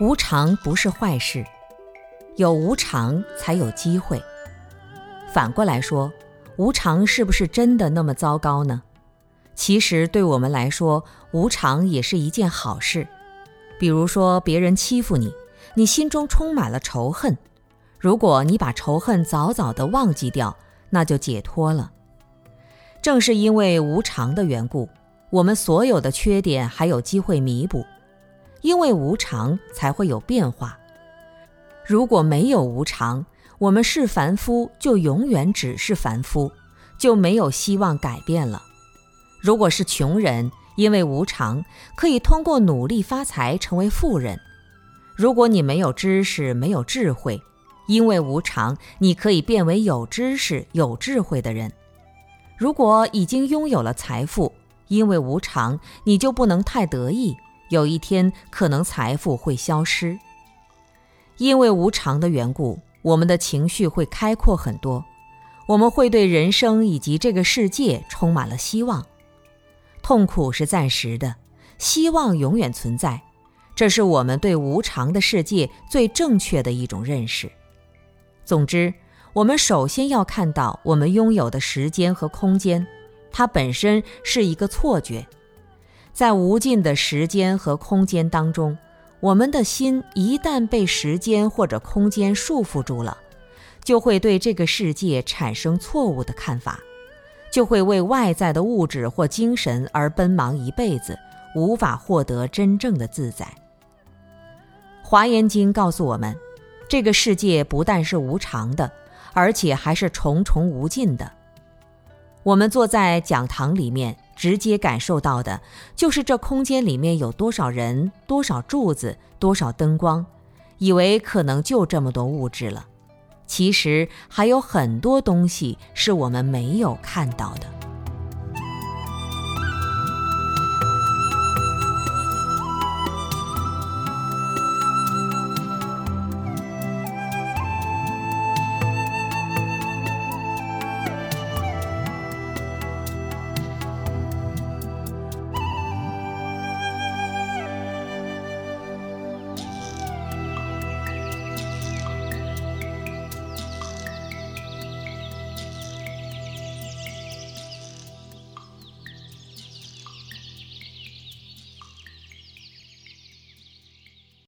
无常不是坏事，有无常才有机会。反过来说，无常是不是真的那么糟糕呢？其实对我们来说，无常也是一件好事。比如说，别人欺负你，你心中充满了仇恨，如果你把仇恨早早的忘记掉，那就解脱了。正是因为无常的缘故，我们所有的缺点还有机会弥补。因为无常才会有变化。如果没有无常，我们是凡夫就永远只是凡夫，就没有希望改变了。如果是穷人，因为无常可以通过努力发财成为富人。如果你没有知识、没有智慧，因为无常你可以变为有知识、有智慧的人。如果已经拥有了财富，因为无常你就不能太得意。有一天，可能财富会消失，因为无常的缘故，我们的情绪会开阔很多，我们会对人生以及这个世界充满了希望。痛苦是暂时的，希望永远存在，这是我们对无常的世界最正确的一种认识。总之，我们首先要看到，我们拥有的时间和空间，它本身是一个错觉。在无尽的时间和空间当中，我们的心一旦被时间或者空间束缚住了，就会对这个世界产生错误的看法，就会为外在的物质或精神而奔忙一辈子，无法获得真正的自在。华严经告诉我们，这个世界不但是无常的，而且还是重重无尽的。我们坐在讲堂里面。直接感受到的就是这空间里面有多少人、多少柱子、多少灯光，以为可能就这么多物质了，其实还有很多东西是我们没有看到的。